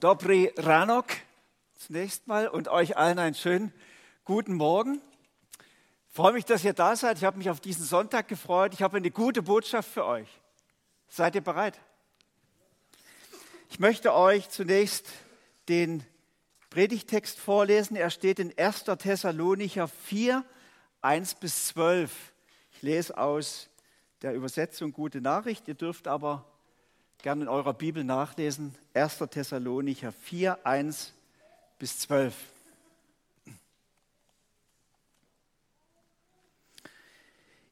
Dobry Ranok zunächst mal und euch allen einen schönen guten Morgen. Ich freue mich, dass ihr da seid. Ich habe mich auf diesen Sonntag gefreut. Ich habe eine gute Botschaft für euch. Seid ihr bereit? Ich möchte euch zunächst den Predigtext vorlesen. Er steht in 1. Thessalonicher 4, 1 bis 12. Ich lese aus der Übersetzung Gute Nachricht. Ihr dürft aber gerne in eurer Bibel nachlesen. 1. Thessalonicher 4, 1 bis 12.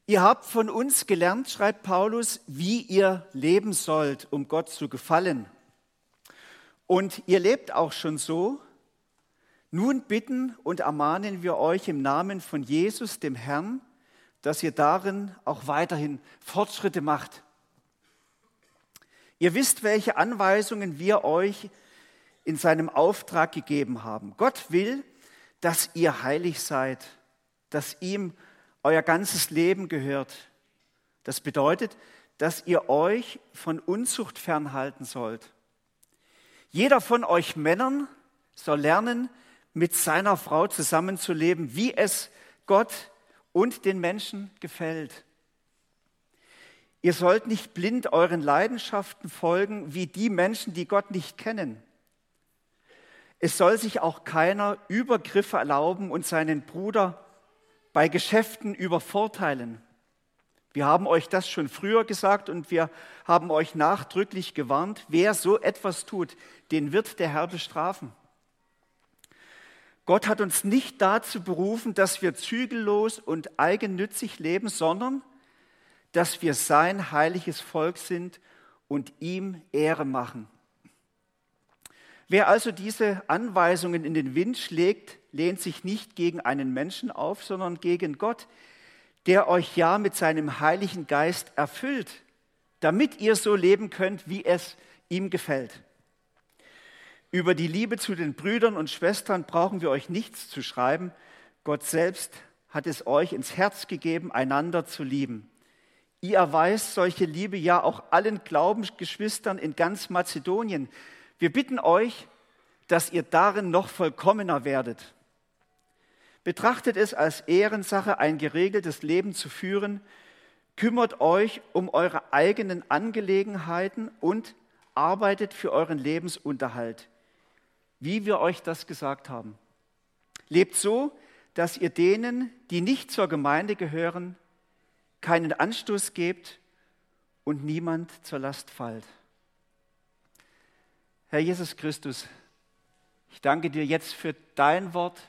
Ihr habt von uns gelernt, schreibt Paulus, wie ihr leben sollt, um Gott zu gefallen. Und ihr lebt auch schon so. Nun bitten und ermahnen wir euch im Namen von Jesus, dem Herrn, dass ihr darin auch weiterhin Fortschritte macht. Ihr wisst, welche Anweisungen wir euch in seinem Auftrag gegeben haben. Gott will, dass ihr heilig seid, dass ihm euer ganzes Leben gehört. Das bedeutet, dass ihr euch von Unzucht fernhalten sollt. Jeder von euch Männern soll lernen, mit seiner Frau zusammenzuleben, wie es Gott und den Menschen gefällt. Ihr sollt nicht blind euren Leidenschaften folgen wie die Menschen, die Gott nicht kennen. Es soll sich auch keiner Übergriffe erlauben und seinen Bruder bei Geschäften übervorteilen. Wir haben euch das schon früher gesagt und wir haben euch nachdrücklich gewarnt. Wer so etwas tut, den wird der Herr bestrafen. Gott hat uns nicht dazu berufen, dass wir zügellos und eigennützig leben, sondern dass wir sein heiliges Volk sind und ihm Ehre machen. Wer also diese Anweisungen in den Wind schlägt, lehnt sich nicht gegen einen Menschen auf, sondern gegen Gott, der euch ja mit seinem Heiligen Geist erfüllt, damit ihr so leben könnt, wie es ihm gefällt. Über die Liebe zu den Brüdern und Schwestern brauchen wir euch nichts zu schreiben. Gott selbst hat es euch ins Herz gegeben, einander zu lieben. Ihr erweist solche Liebe ja auch allen Glaubensgeschwistern in ganz Mazedonien. Wir bitten euch, dass ihr darin noch vollkommener werdet. Betrachtet es als Ehrensache, ein geregeltes Leben zu führen. Kümmert euch um eure eigenen Angelegenheiten und arbeitet für euren Lebensunterhalt, wie wir euch das gesagt haben. Lebt so, dass ihr denen, die nicht zur Gemeinde gehören, keinen Anstoß gebt und niemand zur Last fallt. Herr Jesus Christus, ich danke dir jetzt für dein Wort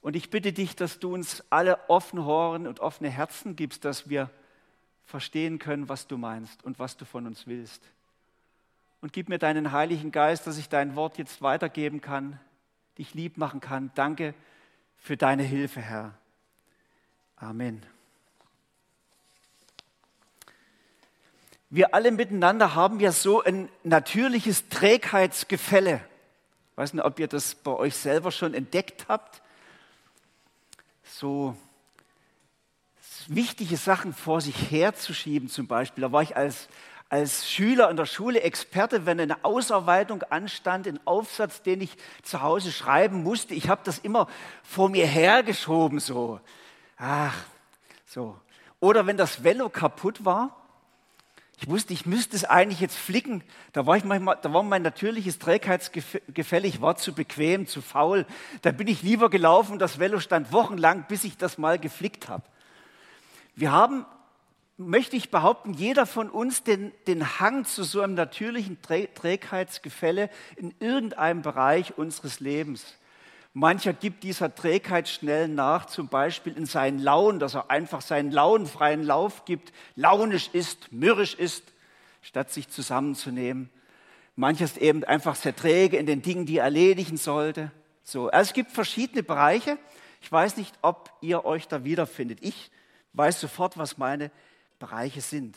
und ich bitte dich, dass du uns alle offene Ohren und offene Herzen gibst, dass wir verstehen können, was du meinst und was du von uns willst. Und gib mir deinen Heiligen Geist, dass ich dein Wort jetzt weitergeben kann, dich lieb machen kann. Danke für deine Hilfe, Herr. Amen. Wir alle miteinander haben ja so ein natürliches Trägheitsgefälle. Ich weiß nicht, ob ihr das bei euch selber schon entdeckt habt. So wichtige Sachen vor sich herzuschieben zum Beispiel. Da war ich als, als Schüler in der Schule Experte, wenn eine Ausarbeitung anstand, ein Aufsatz, den ich zu Hause schreiben musste. Ich habe das immer vor mir hergeschoben so. Ach, so. Oder wenn das Velo kaputt war, ich wusste, ich müsste es eigentlich jetzt flicken. Da war, ich manchmal, da war mein natürliches Trägheitsgefälle. Ich war zu bequem, zu faul. Da bin ich lieber gelaufen. Das Velo stand wochenlang, bis ich das mal geflickt habe. Wir haben, möchte ich behaupten, jeder von uns den, den Hang zu so einem natürlichen Trägheitsgefälle in irgendeinem Bereich unseres Lebens. Mancher gibt dieser Trägheit schnell nach, zum Beispiel in seinen Launen, dass er einfach seinen launenfreien Lauf gibt, launisch ist, mürrisch ist, statt sich zusammenzunehmen. Mancher ist eben einfach sehr träge in den Dingen, die er erledigen sollte. So, also es gibt verschiedene Bereiche. Ich weiß nicht, ob ihr euch da wiederfindet. Ich weiß sofort, was meine Bereiche sind.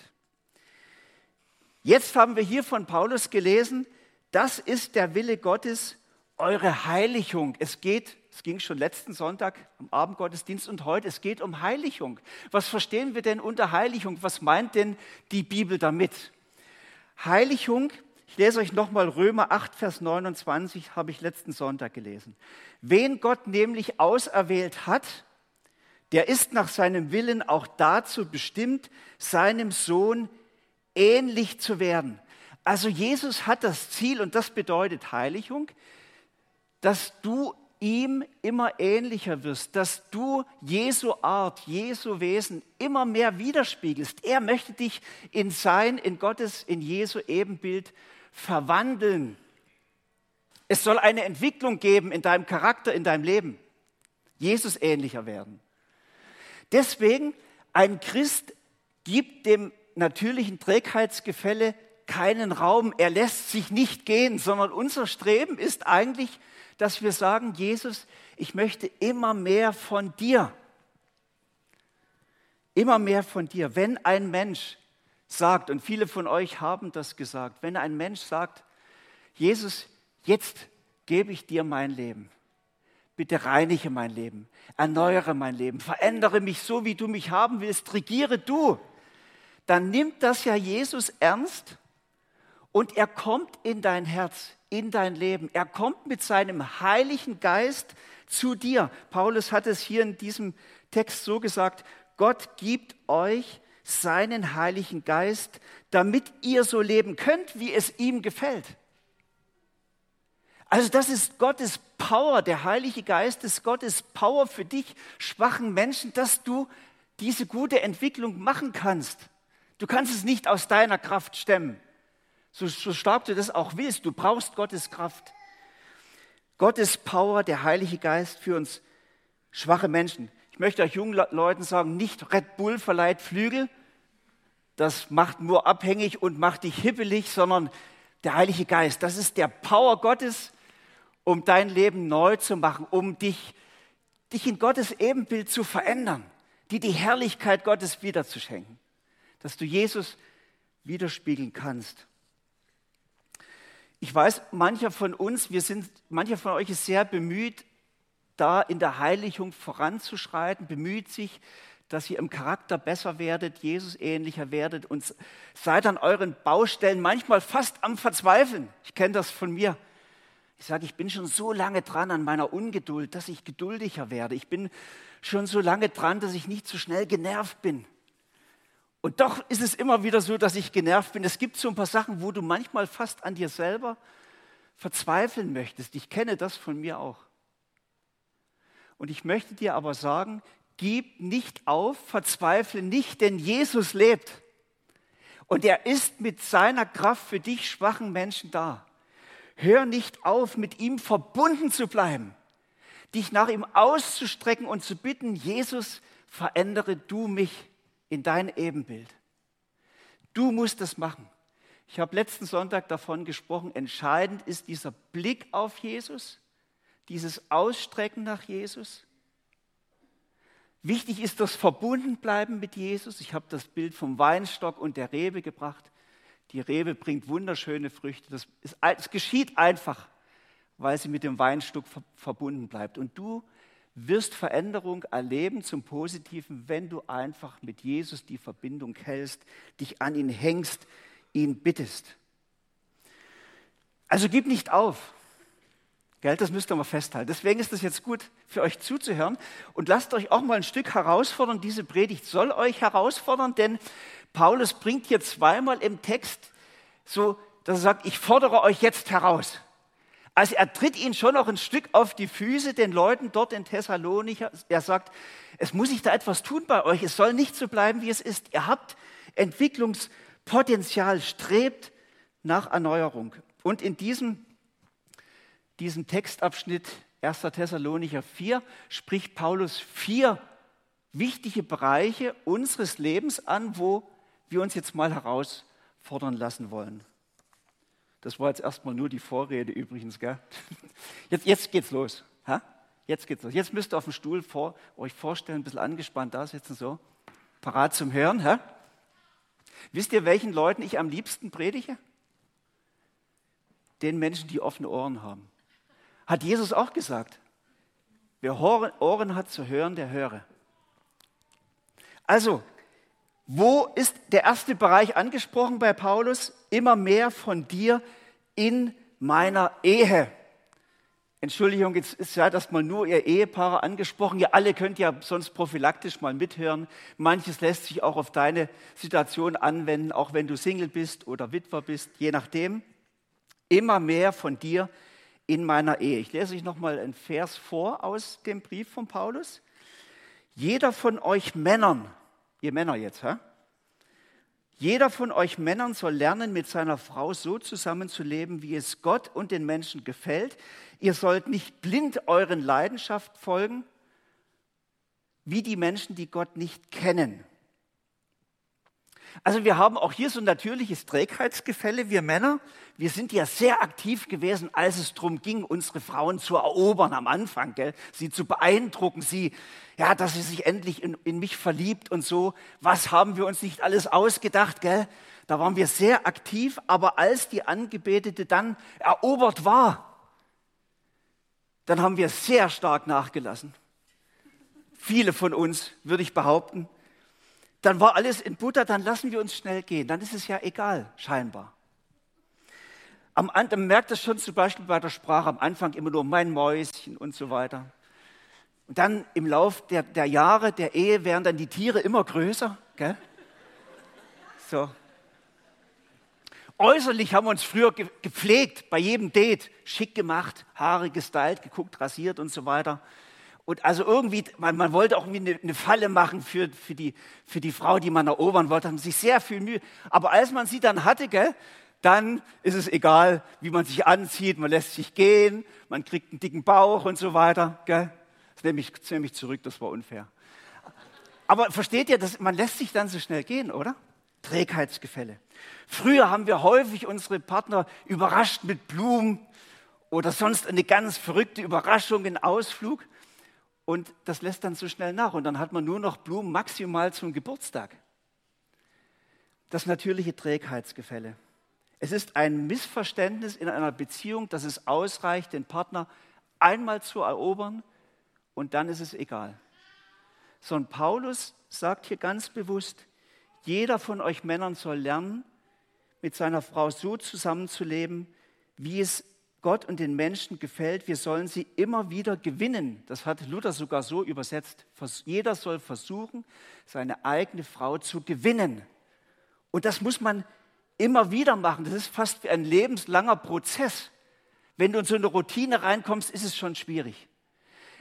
Jetzt haben wir hier von Paulus gelesen, das ist der Wille Gottes eure Heiligung. Es geht, es ging schon letzten Sonntag am Abendgottesdienst und heute, es geht um Heiligung. Was verstehen wir denn unter Heiligung? Was meint denn die Bibel damit? Heiligung Ich lese euch nochmal Römer 8, Vers 29, habe ich letzten Sonntag gelesen. Wen Gott nämlich auserwählt hat, der ist nach seinem Willen auch dazu bestimmt, seinem Sohn ähnlich zu werden. Also Jesus hat das Ziel, und das bedeutet Heiligung, dass du ihm immer ähnlicher wirst, dass du Jesu Art, Jesu Wesen immer mehr widerspiegelst. Er möchte dich in sein, in Gottes, in Jesu Ebenbild verwandeln. Es soll eine Entwicklung geben in deinem Charakter, in deinem Leben. Jesus ähnlicher werden. Deswegen, ein Christ gibt dem natürlichen Trägheitsgefälle keinen Raum. Er lässt sich nicht gehen, sondern unser Streben ist eigentlich, dass wir sagen, Jesus, ich möchte immer mehr von dir. Immer mehr von dir. Wenn ein Mensch sagt, und viele von euch haben das gesagt, wenn ein Mensch sagt, Jesus, jetzt gebe ich dir mein Leben. Bitte reinige mein Leben, erneuere mein Leben, verändere mich so, wie du mich haben willst, regiere du. Dann nimmt das ja Jesus ernst und er kommt in dein Herz, in dein Leben. Er kommt mit seinem Heiligen Geist zu dir. Paulus hat es hier in diesem Text so gesagt, Gott gibt euch seinen Heiligen Geist, damit ihr so leben könnt, wie es ihm gefällt. Also das ist Gottes Power, der Heilige Geist ist Gottes Power für dich, schwachen Menschen, dass du diese gute Entwicklung machen kannst. Du kannst es nicht aus deiner Kraft stemmen, so, so stark du das auch willst. Du brauchst Gottes Kraft. Gottes Power, der Heilige Geist für uns schwache Menschen. Ich möchte euch jungen Leuten sagen, nicht Red Bull verleiht Flügel, das macht nur abhängig und macht dich hippelig, sondern der Heilige Geist, das ist der Power Gottes, um dein Leben neu zu machen, um dich, dich in Gottes Ebenbild zu verändern, dir die Herrlichkeit Gottes wiederzuschenken, dass du Jesus widerspiegeln kannst. Ich weiß, mancher von uns, wir sind, mancher von euch ist sehr bemüht, da in der Heiligung voranzuschreiten, bemüht sich, dass ihr im Charakter besser werdet, Jesus ähnlicher werdet und seid an euren Baustellen manchmal fast am Verzweifeln. Ich kenne das von mir. Ich sage, ich bin schon so lange dran an meiner Ungeduld, dass ich geduldiger werde. Ich bin schon so lange dran, dass ich nicht so schnell genervt bin. Und doch ist es immer wieder so, dass ich genervt bin. Es gibt so ein paar Sachen, wo du manchmal fast an dir selber verzweifeln möchtest. Ich kenne das von mir auch. Und ich möchte dir aber sagen, gib nicht auf, verzweifle nicht, denn Jesus lebt. Und er ist mit seiner Kraft für dich schwachen Menschen da. Hör nicht auf, mit ihm verbunden zu bleiben, dich nach ihm auszustrecken und zu bitten, Jesus, verändere du mich in dein Ebenbild. Du musst es machen. Ich habe letzten Sonntag davon gesprochen, entscheidend ist dieser Blick auf Jesus, dieses Ausstrecken nach Jesus. Wichtig ist das Verbundenbleiben mit Jesus. Ich habe das Bild vom Weinstock und der Rebe gebracht. Die Rebe bringt wunderschöne Früchte. Das ist, es geschieht einfach, weil sie mit dem Weinstück verbunden bleibt. Und du wirst Veränderung erleben zum Positiven, wenn du einfach mit Jesus die Verbindung hältst, dich an ihn hängst, ihn bittest. Also gib nicht auf. Gell, das müsst ihr mal festhalten. Deswegen ist es jetzt gut für euch zuzuhören und lasst euch auch mal ein Stück herausfordern. Diese Predigt soll euch herausfordern, denn Paulus bringt hier zweimal im Text so, dass er sagt, ich fordere euch jetzt heraus. Also er tritt ihnen schon noch ein Stück auf die Füße, den Leuten dort in Thessalonicher. Er sagt, es muss sich da etwas tun bei euch. Es soll nicht so bleiben, wie es ist. Ihr habt Entwicklungspotenzial, strebt nach Erneuerung. Und in diesem, diesem Textabschnitt 1. Thessalonicher 4 spricht Paulus vier wichtige Bereiche unseres Lebens an, wo wir uns jetzt mal herausfordern lassen wollen. Das war jetzt erstmal nur die Vorrede übrigens. Gell? Jetzt, jetzt geht's los. Ha? Jetzt geht's los. Jetzt müsst ihr auf dem Stuhl vor, euch vorstellen, ein bisschen angespannt da sitzen, so, parat zum Hören. Ha? Wisst ihr, welchen Leuten ich am liebsten predige? Den Menschen, die offene Ohren haben. Hat Jesus auch gesagt. Wer Ohren hat zu hören, der höre. Also, Wo ist der erste Bereich angesprochen bei Paulus? Immer mehr von dir in meiner Ehe. Entschuldigung, jetzt ist ja das mal nur ihr Ehepaare angesprochen. Ihr alle könnt ja sonst prophylaktisch mal mithören. Manches lässt sich auch auf deine Situation anwenden, auch wenn du Single bist oder Witwer bist, je nachdem. Immer mehr von dir in meiner Ehe. Ich lese euch noch mal einen Vers vor aus dem Brief von Paulus. Jeder von euch Männern, ihr Männer jetzt, hä? Jeder von euch Männern soll lernen, mit seiner Frau so zusammenzuleben, wie es Gott und den Menschen gefällt. Ihr sollt nicht blind euren Leidenschaften folgen, wie die Menschen, die Gott nicht kennen. Also wir haben auch hier so ein natürliches Trägheitsgefälle, wir Männer. Wir sind ja sehr aktiv gewesen, als es darum ging, unsere Frauen zu erobern am Anfang, gell? sie zu beeindrucken, sie, ja, dass sie sich endlich in, in mich verliebt und so. Was haben wir uns nicht alles ausgedacht, gell? Da waren wir sehr aktiv, aber als die Angebetete dann erobert war, dann haben wir sehr stark nachgelassen. Viele von uns, würde ich behaupten dann war alles in Butter, dann lassen wir uns schnell gehen. Dann ist es ja egal, scheinbar. Am, man merkt das schon zum Beispiel bei der Sprache am Anfang immer nur mein Mäuschen und so weiter. Und dann im Lauf der, der Jahre der Ehe werden dann die Tiere immer größer. Gell? So. Äußerlich haben wir uns früher gepflegt, bei jedem Date, schick gemacht, Haare gestylt, geguckt, rasiert und so weiter. Und also irgendwie, man, man wollte auch irgendwie eine, eine, Falle machen für, für, die, für die Frau, die man erobern wollte, haben sich sehr viel Mühe. Aber als man sie dann hatte, gell, dann ist es egal, wie man sich anzieht, man lässt sich gehen, man kriegt einen dicken Bauch und so weiter. Gell. Das nehme ich, das nehme ich zurück, das war unfair. Aber versteht ihr, dass man lässt sich dann so schnell gehen, oder? Trägheitsgefälle. Früher haben wir häufig unsere Partner überrascht mit Blumen oder sonst eine ganz verrückte Überraschung, einen Ausflug und das lässt dann so schnell nach und dann hat man nur noch Blumen maximal zum Geburtstag. Das natürliche Trägheitsgefälle. Es ist ein Missverständnis in einer Beziehung, dass es ausreicht, den Partner einmal zu erobern und dann ist es egal. Sondern Paulus sagt hier ganz bewusst, jeder von euch Männern soll lernen, mit seiner Frau so zusammenzuleben, wie es Gott und den Menschen gefällt, wir sollen sie immer wieder gewinnen. Das hat Luther sogar so übersetzt. Jeder soll versuchen, seine eigene Frau zu gewinnen. Und das muss man immer wieder machen. Das ist fast wie ein lebenslanger Prozess. Wenn du in so eine Routine reinkommst, ist es schon schwierig.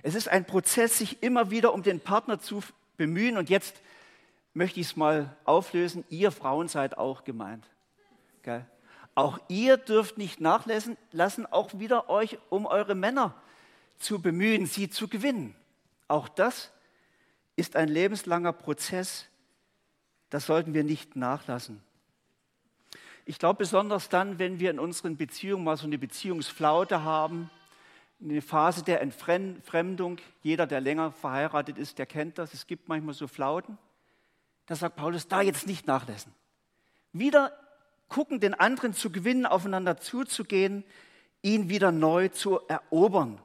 Es ist ein Prozess, sich immer wieder um den Partner zu bemühen. Und jetzt möchte ich es mal auflösen. Ihr Frauen seid auch gemeint. Gell? Auch ihr dürft nicht nachlassen, lassen, auch wieder euch um eure Männer zu bemühen, sie zu gewinnen. Auch das ist ein lebenslanger Prozess. Das sollten wir nicht nachlassen. Ich glaube besonders dann, wenn wir in unseren Beziehungen mal so eine Beziehungsflaute haben, eine Phase der Entfremdung. Jeder, der länger verheiratet ist, der kennt das. Es gibt manchmal so Flauten. Da sagt Paulus, da jetzt nicht nachlassen. Wieder gucken, den anderen zu gewinnen, aufeinander zuzugehen, ihn wieder neu zu erobern.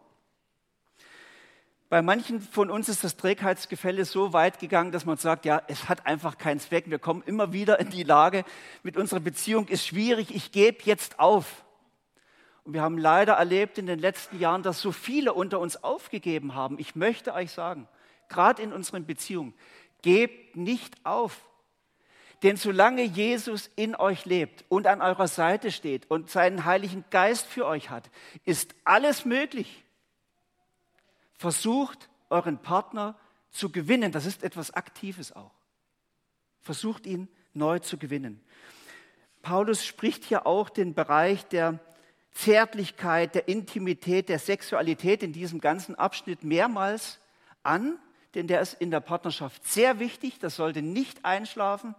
Bei manchen von uns ist das Trägheitsgefälle so weit gegangen, dass man sagt, ja, es hat einfach keinen Zweck. Wir kommen immer wieder in die Lage, mit unserer Beziehung ist schwierig, ich gebe jetzt auf. Und wir haben leider erlebt in den letzten Jahren, dass so viele unter uns aufgegeben haben. Ich möchte euch sagen, gerade in unseren Beziehungen, gebt nicht auf. Denn solange Jesus in euch lebt und an eurer Seite steht und seinen Heiligen Geist für euch hat, ist alles möglich. Versucht euren Partner zu gewinnen. Das ist etwas Aktives auch. Versucht ihn neu zu gewinnen. Paulus spricht hier auch den Bereich der Zärtlichkeit, der Intimität, der Sexualität in diesem ganzen Abschnitt mehrmals an, denn der ist in der Partnerschaft sehr wichtig, das sollte nicht einschlafen.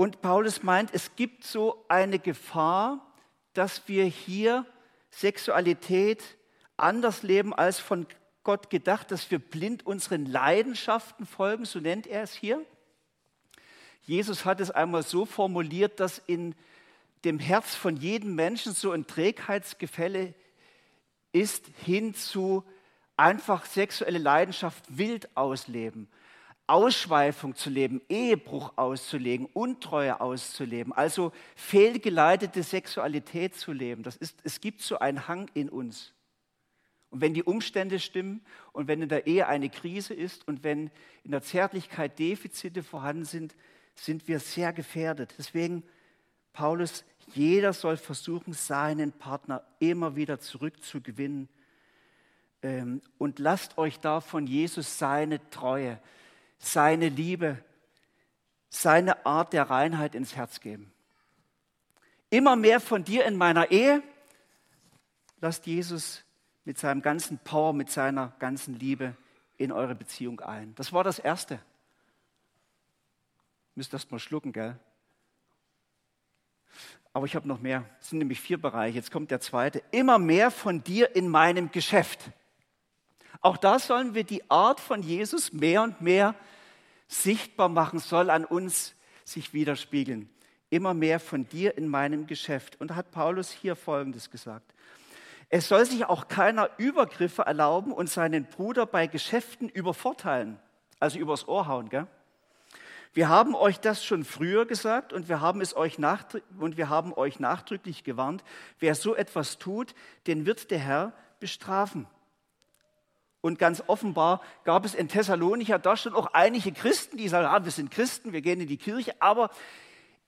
Und Paulus meint, es gibt so eine Gefahr, dass wir hier Sexualität anders leben als von Gott gedacht, dass wir blind unseren Leidenschaften folgen, so nennt er es hier. Jesus hat es einmal so formuliert, dass in dem Herz von jedem Menschen so ein Trägheitsgefälle ist hin zu einfach sexuelle Leidenschaft wild ausleben Ausschweifung zu leben, Ehebruch auszulegen, Untreue auszuleben, also fehlgeleitete Sexualität zu leben. Das ist, es gibt so einen Hang in uns. Und wenn die Umstände stimmen und wenn in der Ehe eine Krise ist und wenn in der Zärtlichkeit Defizite vorhanden sind, sind wir sehr gefährdet. Deswegen, Paulus, jeder soll versuchen, seinen Partner immer wieder zurückzugewinnen. Ähm, und lasst euch da von Jesus seine Treue, seine Liebe, seine Art der Reinheit ins Herz geben. Immer mehr von dir in meiner Ehe. Lasst Jesus mit seinem ganzen Power, mit seiner ganzen Liebe in eure Beziehung ein. Das war das Erste. Müsst das mal schlucken, gell? Aber ich habe noch mehr. Es sind nämlich vier Bereiche. Jetzt kommt der zweite. Immer mehr von dir in meinem Geschäft. Auch da sollen wir die Art von Jesus mehr und mehr sichtbar machen, soll an uns sich widerspiegeln. Immer mehr von dir in meinem Geschäft. Und da hat Paulus hier Folgendes gesagt. Es soll sich auch keiner Übergriffe erlauben und seinen Bruder bei Geschäften übervorteilen, also übers Ohr hauen. Gell? Wir haben euch das schon früher gesagt und wir haben es euch und wir haben euch nachdrücklich gewarnt. Wer so etwas tut, den wird der Herr bestrafen. Und ganz offenbar gab es in Thessalonicher da schon auch einige Christen, die sagen, ah, wir sind Christen, wir gehen in die Kirche, aber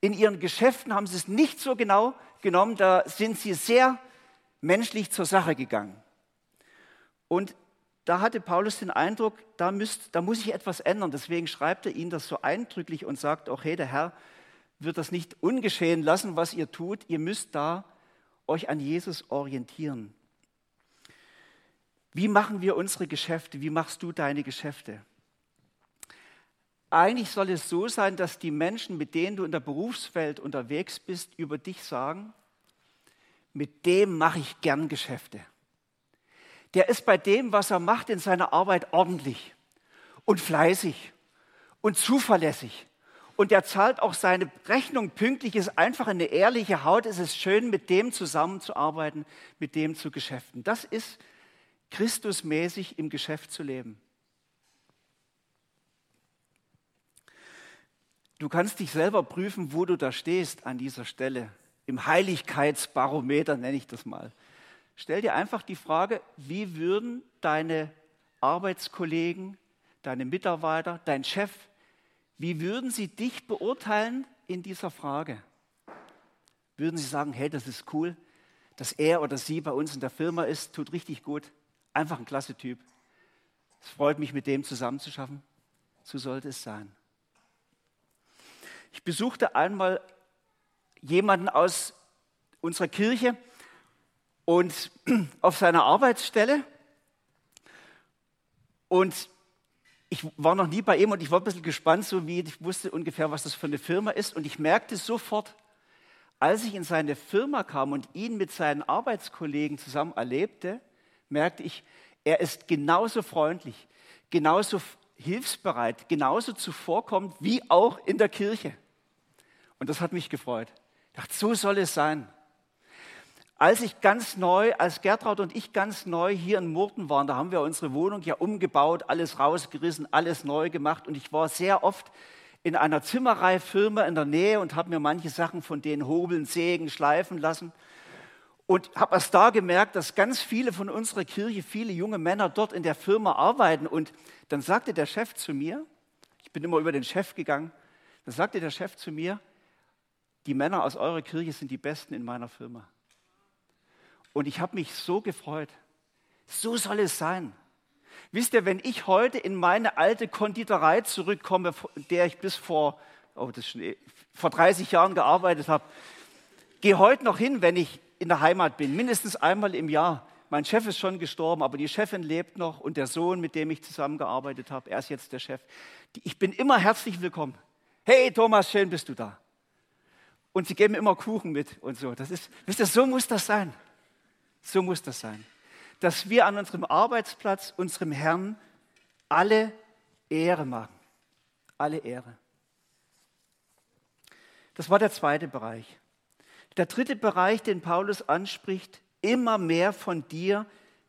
in ihren Geschäften haben sie es nicht so genau genommen, da sind sie sehr menschlich zur Sache gegangen. Und da hatte Paulus den Eindruck, da, müsst, da muss ich etwas ändern. Deswegen schreibt er ihnen das so eindrücklich und sagt auch, hey, der Herr wird das nicht ungeschehen lassen, was ihr tut. Ihr müsst da euch an Jesus orientieren. Wie machen wir unsere Geschäfte? Wie machst du deine Geschäfte? Eigentlich soll es so sein, dass die Menschen, mit denen du in der Berufswelt unterwegs bist, über dich sagen, mit dem mache ich gern Geschäfte. Der ist bei dem, was er macht in seiner Arbeit ordentlich und fleißig und zuverlässig. Und der zahlt auch seine Rechnung pünktlich, ist einfach eine ehrliche Haut. Es ist schön, mit dem zusammenzuarbeiten, mit dem zu geschäften. Das ist Christusmäßig im Geschäft zu leben. Du kannst dich selber prüfen, wo du da stehst an dieser Stelle im Heiligkeitsbarometer nenne ich das mal. Stell dir einfach die Frage, wie würden deine Arbeitskollegen, deine Mitarbeiter, dein Chef, wie würden sie dich beurteilen in dieser Frage? Würden sie sagen, hey, das ist cool, dass er oder sie bei uns in der Firma ist, tut richtig gut, einfach ein klasse Typ. Es freut mich, mit dem zusammenzuschaffen. So sollte es sein. Ich besuchte einmal jemanden aus unserer Kirche und auf seiner Arbeitsstelle. Und ich war noch nie bei ihm und ich war ein bisschen gespannt, so wie ich wusste ungefähr, was das für eine Firma ist. Und ich merkte sofort, als ich in seine Firma kam und ihn mit seinen Arbeitskollegen zusammen erlebte, merkte ich, er ist genauso freundlich, genauso hilfsbereit, genauso zuvorkommend wie auch in der Kirche. Und das hat mich gefreut. Ich dachte, so soll es sein. Als ich ganz neu, als Gertraud und ich ganz neu hier in Murten waren, da haben wir unsere Wohnung ja umgebaut, alles rausgerissen, alles neu gemacht und ich war sehr oft in einer Zimmereifirma in der Nähe und habe mir manche Sachen von denen hobeln, sägen, schleifen lassen und habe erst da gemerkt, dass ganz viele von unserer Kirche, viele junge Männer dort in der Firma arbeiten und dann sagte der Chef zu mir, ich bin immer über den Chef gegangen, dann sagte der Chef zu mir, die Männer aus eurer Kirche sind die Besten in meiner Firma. Und ich habe mich so gefreut. So soll es sein. Wisst ihr, wenn ich heute in meine alte Konditorei zurückkomme, der ich bis vor, oh, das ist vor 30 Jahren gearbeitet habe, gehe heute noch hin, wenn ich in der Heimat bin, mindestens einmal im Jahr. Mein Chef ist schon gestorben, aber die Chefin lebt noch und der Sohn, mit dem ich zusammengearbeitet habe, er ist jetzt der Chef. Ich bin immer herzlich willkommen. Hey Thomas, schön bist du da und sie geben immer Kuchen mit und so. Das ist, wisst ihr, so muss das sein. So muss das sein. Dass wir an unserem Arbeitsplatz unserem Herrn alle Ehre machen. Alle Ehre. Das war der zweite Bereich. Der dritte Bereich, den Paulus anspricht, immer mehr von dir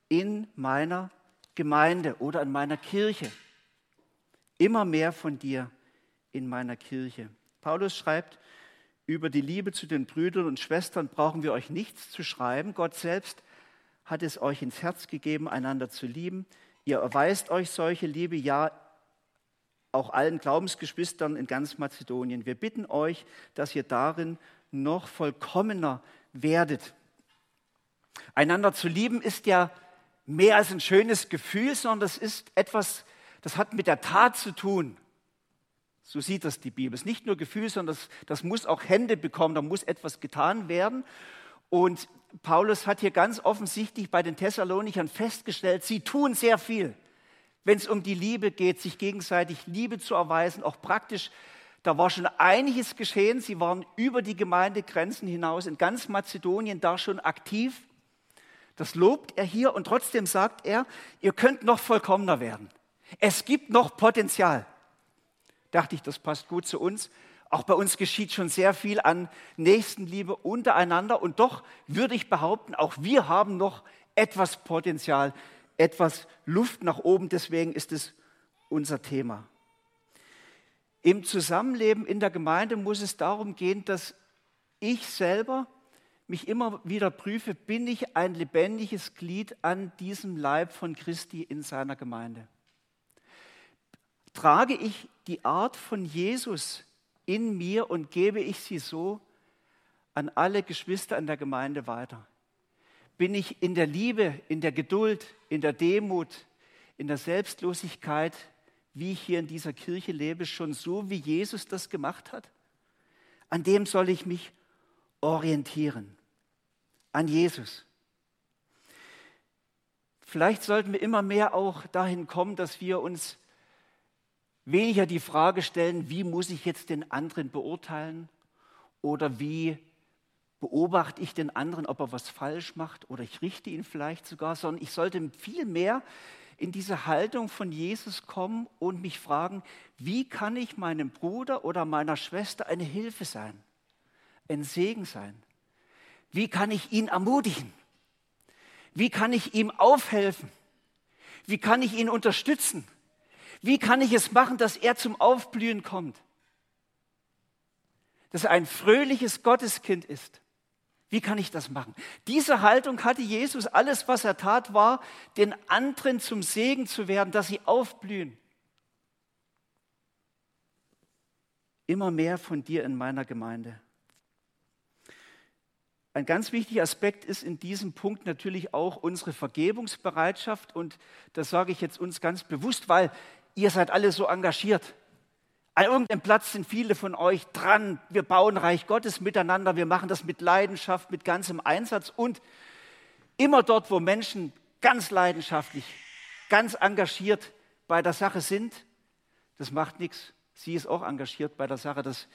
in meiner Gemeinde oder in meiner Kirche. immer mehr von dir in meiner Kirche. Paulus schreibt, über die Liebe zu den Brüdern und Schwestern brauchen wir euch nichts zu schreiben. Gott selbst hat es euch ins Herz gegeben, einander zu lieben. Ihr erweist euch solche Liebe, ja, auch allen Glaubensgeschwistern in ganz Mazedonien. Wir bitten euch, dass ihr darin noch vollkommener werdet. Einander zu lieben ist ja mehr als ein schönes Gefühl, sondern das ist etwas, das hat mit der Tat zu tun. So sieht das die Bibel. Es ist nicht nur Gefühl, sondern das, das muss auch Hände bekommen, da muss etwas getan werden. Und Paulus hat hier ganz offensichtlich bei den Thessalonichern festgestellt, sie tun sehr viel, wenn es um die Liebe geht, sich gegenseitig Liebe zu erweisen, auch praktisch. Da war schon einiges geschehen. Sie waren über die Gemeindegrenzen hinaus in ganz Mazedonien da schon aktiv. Das lobt er hier und trotzdem sagt er, ihr könnt noch vollkommener werden. Es gibt noch Potenzial. Dachte ich, das passt gut zu uns. Auch bei uns geschieht schon sehr viel an Nächstenliebe untereinander und doch würde ich behaupten, auch wir haben noch etwas Potenzial, etwas Luft nach oben. Deswegen ist es unser Thema. Im Zusammenleben in der Gemeinde muss es darum gehen, dass ich selber mich immer wieder prüfe, bin ich ein lebendiges Glied an diesem Leib von Christi in seiner Gemeinde? Trage ich die Art von Jesus in mir und gebe ich sie so an alle Geschwister in der Gemeinde weiter? Bin ich in der Liebe, in der Geduld, in der Demut, in der Selbstlosigkeit, wie ich hier in dieser Kirche lebe, schon so, wie Jesus das gemacht hat? An dem soll ich mich orientieren an Jesus. Vielleicht sollten wir immer mehr auch dahin kommen, dass wir uns weniger die Frage stellen, wie muss ich jetzt den anderen beurteilen oder wie beobachte ich den anderen, ob er was falsch macht oder ich richte ihn vielleicht sogar, sondern ich sollte viel mehr in diese Haltung von Jesus kommen und mich fragen, wie kann ich meinem Bruder oder meiner Schwester eine Hilfe sein, ein Segen sein? Wie kann ich ihn ermutigen? Wie kann ich ihm aufhelfen? Wie kann ich ihn unterstützen? Wie kann ich es machen, dass er zum Aufblühen kommt? Dass er ein fröhliches Gotteskind ist. Wie kann ich das machen? Diese Haltung hatte Jesus. Alles, was er tat, war, den anderen zum Segen zu werden, dass sie aufblühen. Immer mehr von dir in meiner Gemeinde. Ein ganz wichtiger Aspekt ist in diesem Punkt natürlich auch unsere Vergebungsbereitschaft. Und das sage ich jetzt uns ganz bewusst, weil ihr seid alle so engagiert. An irgendeinem Platz sind viele von euch dran. Wir bauen Reich Gottes miteinander. Wir machen das mit Leidenschaft, mit ganzem Einsatz. Und immer dort, wo Menschen ganz leidenschaftlich, ganz engagiert bei der Sache sind, das macht nichts. Sie ist auch engagiert bei der Sache. Das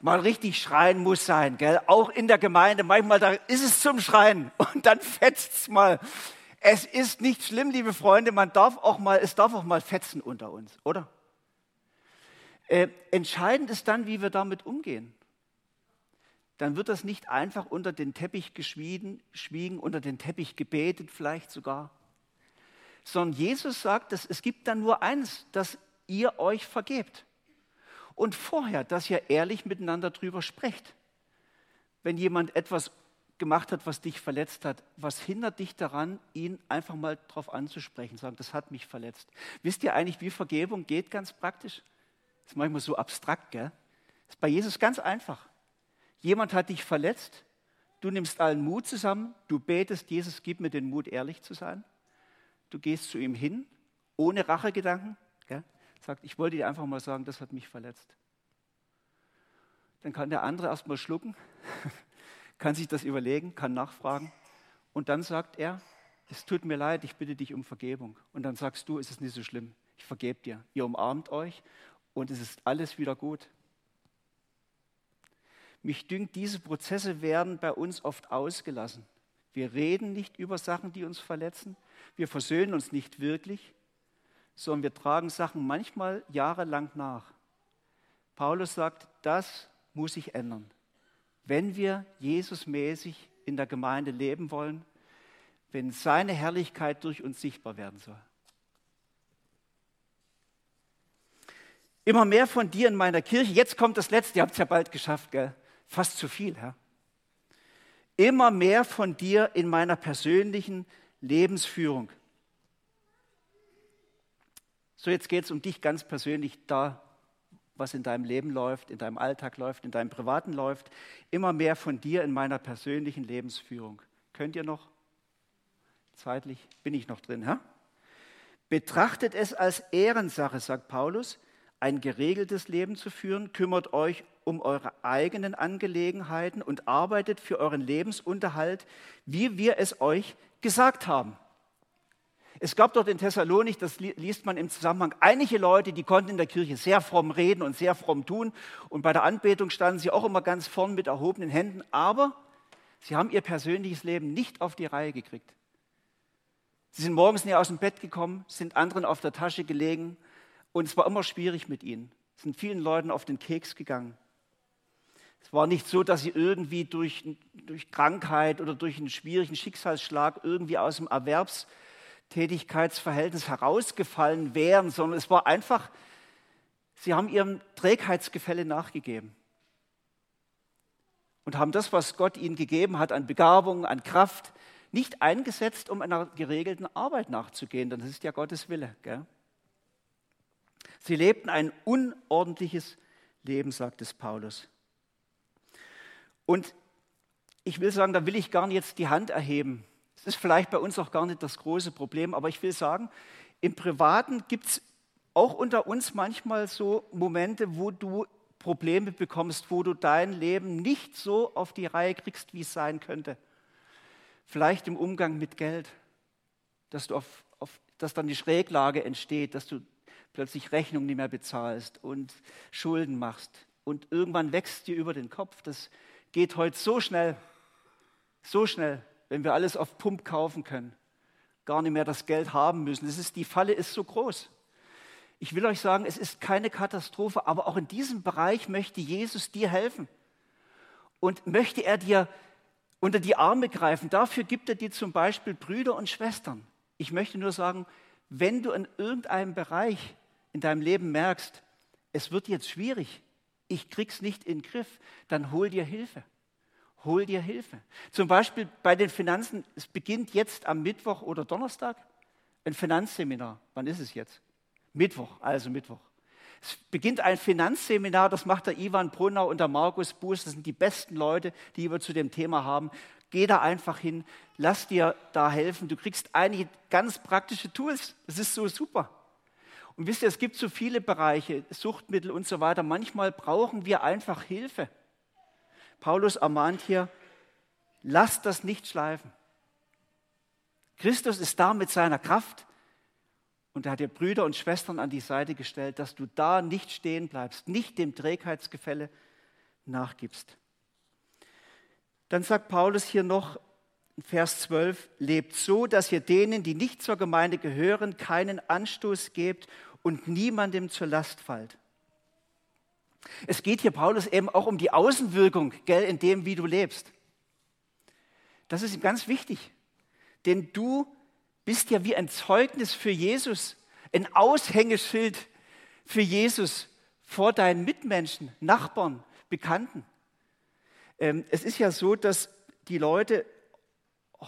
mal richtig schreien muss sein, gell? Auch in der Gemeinde. Manchmal da ist es zum Schreien und dann fetzt es mal. Es ist nicht schlimm, liebe Freunde. Man darf auch mal, es darf auch mal fetzen unter uns, oder? Äh, entscheidend ist dann, wie wir damit umgehen. Dann wird das nicht einfach unter den Teppich geschwiegen, schwiegen, unter den Teppich gebetet, vielleicht sogar. Sondern Jesus sagt, dass es gibt dann nur eins, dass ihr euch vergebt und vorher, dass ihr ehrlich miteinander drüber sprecht. Wenn jemand etwas gemacht hat, was dich verletzt hat, was hindert dich daran, ihn einfach mal darauf anzusprechen, sagen, das hat mich verletzt. Wisst ihr eigentlich, wie Vergebung geht ganz praktisch? Das ist manchmal so abstrakt, gell? Das ist bei Jesus ganz einfach. Jemand hat dich verletzt, du nimmst allen Mut zusammen, du betest, Jesus, gib mir den Mut, ehrlich zu sein. Du gehst zu ihm hin, ohne Rachegedanken, sagt, ich wollte dir einfach mal sagen, das hat mich verletzt. Dann kann der andere erstmal schlucken, kann sich das überlegen, kann nachfragen und dann sagt er, es tut mir leid, ich bitte dich um Vergebung. Und dann sagst du, es ist nicht so schlimm, ich vergebe dir. Ihr umarmt euch und es ist alles wieder gut. Mich dünkt, diese Prozesse werden bei uns oft ausgelassen. Wir reden nicht über Sachen, die uns verletzen. Wir versöhnen uns nicht wirklich sondern wir tragen Sachen manchmal jahrelang nach. Paulus sagt, das muss sich ändern. Wenn wir Jesusmäßig in der Gemeinde leben wollen, wenn seine Herrlichkeit durch uns sichtbar werden soll. Immer mehr von dir in meiner Kirche. Jetzt kommt das Letzte, ihr habt es ja bald geschafft, gell? Fast zu viel, Herr. Immer mehr von dir in meiner persönlichen Lebensführung. So, jetzt geht es um dich ganz persönlich, da, was in deinem Leben läuft, in deinem Alltag läuft, in deinem Privaten läuft. Immer mehr von dir in meiner persönlichen Lebensführung. Könnt ihr noch? Zeitlich bin ich noch drin, Herr? Betrachtet es als Ehrensache, sagt Paulus, ein geregeltes Leben zu führen, kümmert euch um eure eigenen Angelegenheiten und arbeitet für euren Lebensunterhalt, wie wir es euch gesagt haben. Es gab dort in Thessalonik, das liest man im Zusammenhang, einige Leute, die konnten in der Kirche sehr fromm reden und sehr fromm tun. Und bei der Anbetung standen sie auch immer ganz vorn mit erhobenen Händen. Aber sie haben ihr persönliches Leben nicht auf die Reihe gekriegt. Sie sind morgens nie aus dem Bett gekommen, sind anderen auf der Tasche gelegen, und es war immer schwierig mit ihnen. Es sind vielen Leuten auf den Keks gegangen. Es war nicht so, dass sie irgendwie durch, durch Krankheit oder durch einen schwierigen Schicksalsschlag irgendwie aus dem Erwerbstätigkeitsverhältnis herausgefallen wären, sondern es war einfach, sie haben ihrem Trägheitsgefälle nachgegeben und haben das, was Gott ihnen gegeben hat an Begabung, an Kraft, nicht eingesetzt, um einer geregelten Arbeit nachzugehen, denn das ist ja Gottes Wille. Gell? Sie lebten ein unordentliches Leben, sagt es Paulus. Und ich will sagen, da will ich gar nicht jetzt die Hand erheben. Es ist vielleicht bei uns auch gar nicht das große Problem, aber ich will sagen, im Privaten gibt es auch unter uns manchmal so Momente, wo du Probleme bekommst, wo du dein Leben nicht so auf die Reihe kriegst, wie es sein könnte. Vielleicht im Umgang mit Geld, dass, du auf, auf, dass dann die Schräglage entsteht, dass du plötzlich Rechnungen nicht mehr bezahlst und Schulden machst. Und irgendwann wächst dir über den Kopf. Das geht heute so schnell, so schnell, wenn wir alles auf Pump kaufen können, gar nicht mehr das Geld haben müssen. Das ist, die Falle ist so groß. Ich will euch sagen, es ist keine Katastrophe, aber auch in diesem Bereich möchte Jesus dir helfen. Und möchte er dir unter die Arme greifen. Dafür gibt er dir zum Beispiel Brüder und Schwestern. Ich möchte nur sagen, wenn du in irgendeinem Bereich in deinem Leben merkst, es wird jetzt schwierig, ich krieg's nicht in den Griff, dann hol dir Hilfe. Hol dir Hilfe. Zum Beispiel bei den Finanzen, es beginnt jetzt am Mittwoch oder Donnerstag ein Finanzseminar. Wann ist es jetzt? Mittwoch, also Mittwoch. Es beginnt ein Finanzseminar, das macht der Ivan Brunner und der Markus Buß. Das sind die besten Leute, die wir zu dem Thema haben. Geh da einfach hin, lass dir da helfen. Du kriegst einige ganz praktische Tools. Das ist so super. Und wisst ihr, es gibt so viele Bereiche, Suchtmittel und so weiter. Manchmal brauchen wir einfach Hilfe. Paulus ermahnt hier, lasst das nicht schleifen. Christus ist da mit seiner Kraft und er hat dir Brüder und Schwestern an die Seite gestellt, dass du da nicht stehen bleibst, nicht dem Trägheitsgefälle nachgibst. Dann sagt Paulus hier noch, Vers 12, lebt so, dass ihr denen, die nicht zur Gemeinde gehören, keinen Anstoß gebt und niemandem zur Last fallt. Es geht hier Paulus eben auch um die Außenwirkung, gell, in dem, wie du lebst. Das ist ihm ganz wichtig, denn du bist ja wie ein Zeugnis für Jesus, ein Aushängeschild für Jesus vor deinen Mitmenschen, Nachbarn, Bekannten. Ähm, es ist ja so, dass die Leute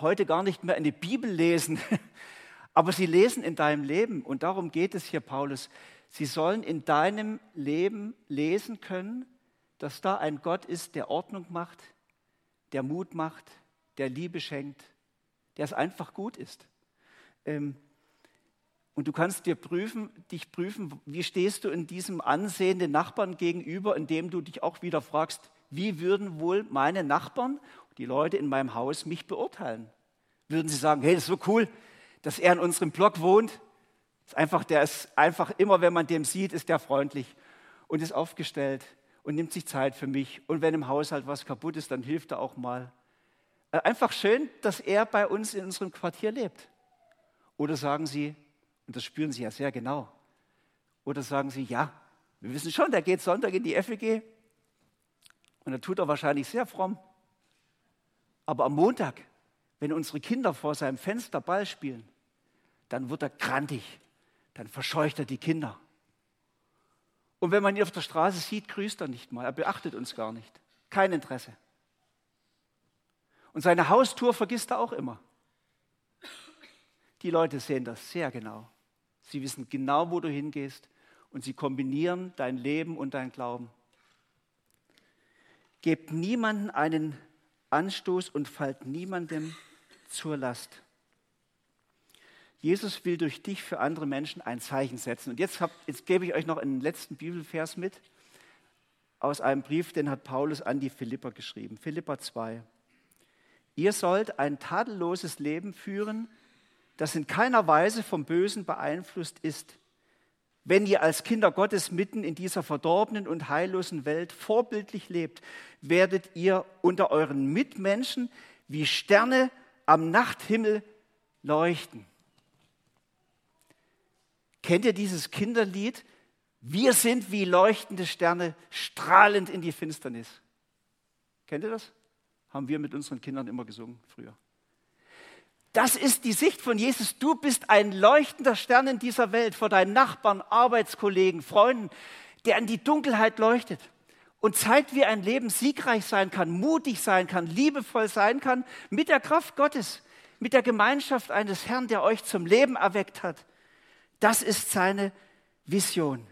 heute gar nicht mehr eine Bibel lesen, aber sie lesen in deinem Leben. Und darum geht es hier, Paulus. Sie sollen in deinem Leben lesen können, dass da ein Gott ist, der Ordnung macht, der Mut macht, der Liebe schenkt, der es einfach gut ist. Ähm, und du kannst dir prüfen, dich prüfen, wie stehst du in diesem ansehenden Nachbarn gegenüber, indem du dich auch wieder fragst, wie würden wohl meine Nachbarn die Leute in meinem Haus mich beurteilen? Würden sie sagen, hey, das ist so cool, dass er in unserem Block wohnt? Ist einfach, der ist einfach immer, wenn man dem sieht, ist der freundlich und ist aufgestellt und nimmt sich Zeit für mich. Und wenn im Haushalt was kaputt ist, dann hilft er auch mal. Äh, einfach schön, dass er bei uns in unserem Quartier lebt. Oder sagen Sie, und das spüren Sie ja sehr genau, oder sagen Sie, ja, wir wissen schon, der geht Sonntag in die FEG und da tut er wahrscheinlich sehr fromm. Aber am Montag, wenn unsere Kinder vor seinem Fenster Ball spielen, dann wird er grantig, dann verscheucht er die Kinder. Und wenn man ihn auf der Straße sieht, grüßt er nicht mal. Er beachtet uns gar nicht. Kein Interesse. Und seine Haustour vergisst er auch immer. Die Leute sehen das sehr genau. Sie wissen genau, wo du hingehst und sie kombinieren dein Leben und dein Glauben. Gebt niemanden einen Anstoß und fallt niemandem zur Last. Jesus will durch dich für andere Menschen ein Zeichen setzen. Und jetzt, hab, jetzt gebe ich euch noch einen letzten Bibelvers mit aus einem Brief, den hat Paulus an die Philipper geschrieben. Philippa 2. Ihr sollt ein tadelloses Leben führen, das in keiner Weise vom Bösen beeinflusst ist. Wenn ihr als Kinder Gottes mitten in dieser verdorbenen und heillosen Welt vorbildlich lebt, werdet ihr unter euren Mitmenschen wie Sterne am Nachthimmel leuchten. Kennt ihr dieses Kinderlied? Wir sind wie leuchtende Sterne, strahlend in die Finsternis. Kennt ihr das? Haben wir mit unseren Kindern immer gesungen früher. Das ist die Sicht von Jesus. Du bist ein leuchtender Stern in dieser Welt vor deinen Nachbarn, Arbeitskollegen, Freunden, der in die Dunkelheit leuchtet und zeigt, wie ein Leben siegreich sein kann, mutig sein kann, liebevoll sein kann, mit der Kraft Gottes, mit der Gemeinschaft eines Herrn, der euch zum Leben erweckt hat. Das ist seine Vision.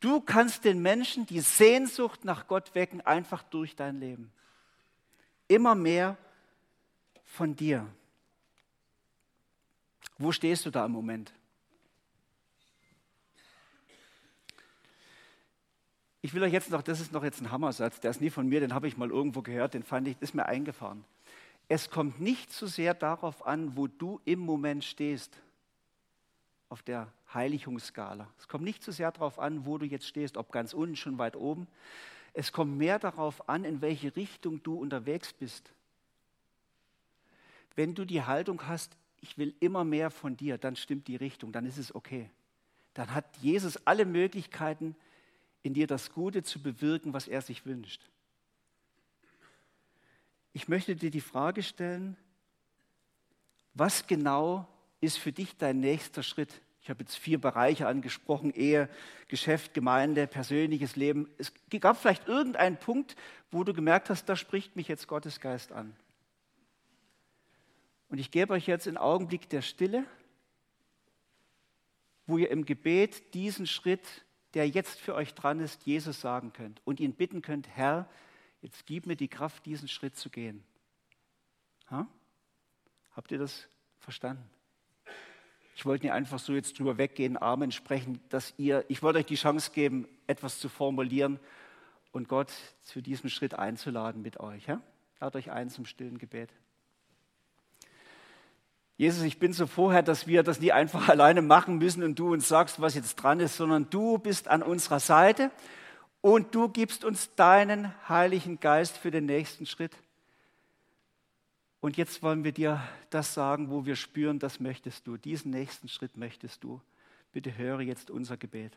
Du kannst den Menschen die Sehnsucht nach Gott wecken, einfach durch dein Leben. Immer mehr von dir. Wo stehst du da im Moment? Ich will euch jetzt noch, das ist noch jetzt ein Hammersatz, der ist nie von mir, den habe ich mal irgendwo gehört, den fand ich, ist mir eingefahren. Es kommt nicht so sehr darauf an, wo du im Moment stehst, auf der Heiligungsskala. Es kommt nicht so sehr darauf an, wo du jetzt stehst, ob ganz unten, schon weit oben. Es kommt mehr darauf an, in welche Richtung du unterwegs bist. Wenn du die Haltung hast, ich will immer mehr von dir, dann stimmt die Richtung, dann ist es okay. Dann hat Jesus alle Möglichkeiten, in dir das Gute zu bewirken, was er sich wünscht. Ich möchte dir die Frage stellen, was genau ist für dich dein nächster Schritt? Ich habe jetzt vier Bereiche angesprochen, Ehe, Geschäft, Gemeinde, persönliches Leben. Es gab vielleicht irgendeinen Punkt, wo du gemerkt hast, da spricht mich jetzt Gottes Geist an. Und ich gebe euch jetzt einen Augenblick der Stille, wo ihr im Gebet diesen Schritt, der jetzt für euch dran ist, Jesus sagen könnt und ihn bitten könnt, Herr, jetzt gib mir die Kraft, diesen Schritt zu gehen. Ha? Habt ihr das verstanden? Ich wollte nicht einfach so jetzt drüber weggehen, Amen sprechen, dass ihr, ich wollte euch die Chance geben, etwas zu formulieren und Gott zu diesem Schritt einzuladen mit euch. Ja? Lad euch ein zum stillen Gebet. Jesus, ich bin so vorher, dass wir das nie einfach alleine machen müssen und du uns sagst, was jetzt dran ist, sondern du bist an unserer Seite und du gibst uns deinen Heiligen Geist für den nächsten Schritt. Und jetzt wollen wir dir das sagen, wo wir spüren, das möchtest du. Diesen nächsten Schritt möchtest du. Bitte höre jetzt unser Gebet.